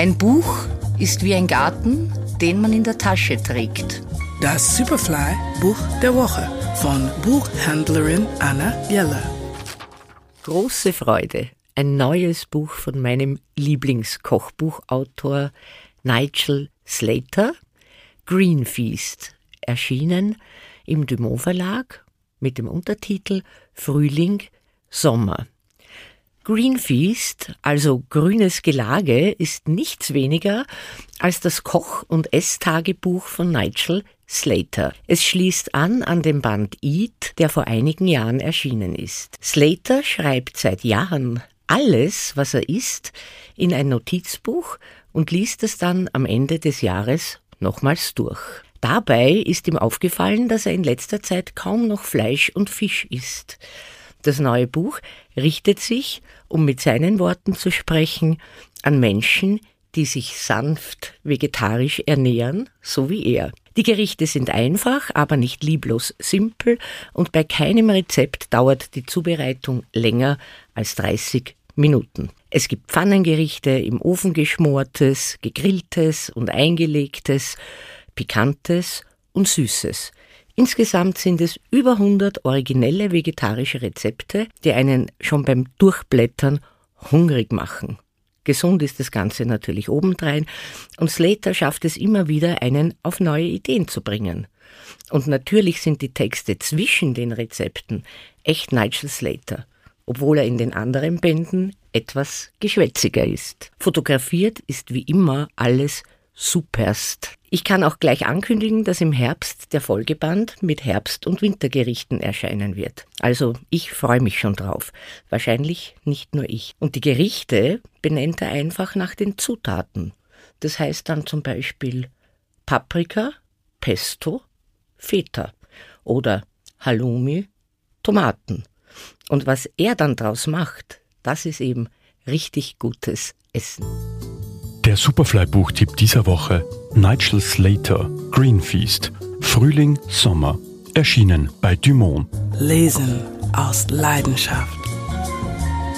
Ein Buch ist wie ein Garten, den man in der Tasche trägt. Das Superfly Buch der Woche von Buchhändlerin Anna Jeller. Große Freude. Ein neues Buch von meinem Lieblingskochbuchautor Nigel Slater, Green Feast, erschienen im Dumont Verlag mit dem Untertitel Frühling, Sommer. Green Feast, also grünes Gelage, ist nichts weniger als das Koch- und Esstagebuch von Nigel Slater. Es schließt an an den Band Eat, der vor einigen Jahren erschienen ist. Slater schreibt seit Jahren alles, was er isst, in ein Notizbuch und liest es dann am Ende des Jahres nochmals durch. Dabei ist ihm aufgefallen, dass er in letzter Zeit kaum noch Fleisch und Fisch isst. Das neue Buch richtet sich, um mit seinen Worten zu sprechen, an Menschen, die sich sanft vegetarisch ernähren, so wie er. Die Gerichte sind einfach, aber nicht lieblos simpel und bei keinem Rezept dauert die Zubereitung länger als 30 Minuten. Es gibt Pfannengerichte, im Ofen geschmortes, gegrilltes und eingelegtes, pikantes und süßes. Insgesamt sind es über 100 originelle vegetarische Rezepte, die einen schon beim Durchblättern hungrig machen. Gesund ist das Ganze natürlich obendrein und Slater schafft es immer wieder, einen auf neue Ideen zu bringen. Und natürlich sind die Texte zwischen den Rezepten echt Nigel Slater, obwohl er in den anderen Bänden etwas geschwätziger ist. Fotografiert ist wie immer alles superst. Ich kann auch gleich ankündigen, dass im Herbst der Folgeband mit Herbst- und Wintergerichten erscheinen wird. Also ich freue mich schon drauf. Wahrscheinlich nicht nur ich. Und die Gerichte benennt er einfach nach den Zutaten. Das heißt dann zum Beispiel Paprika, Pesto, Feta oder Halloumi, Tomaten. Und was er dann draus macht, das ist eben richtig gutes Essen. Der Superfly-Buchtipp dieser Woche: Nigel Slater, Green Feast, Frühling, Sommer. Erschienen bei Dumont. Lesen aus Leidenschaft.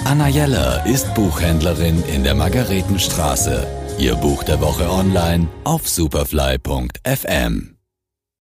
Anna Jeller ist Buchhändlerin in der Margaretenstraße. Ihr Buch der Woche online auf superfly.fm.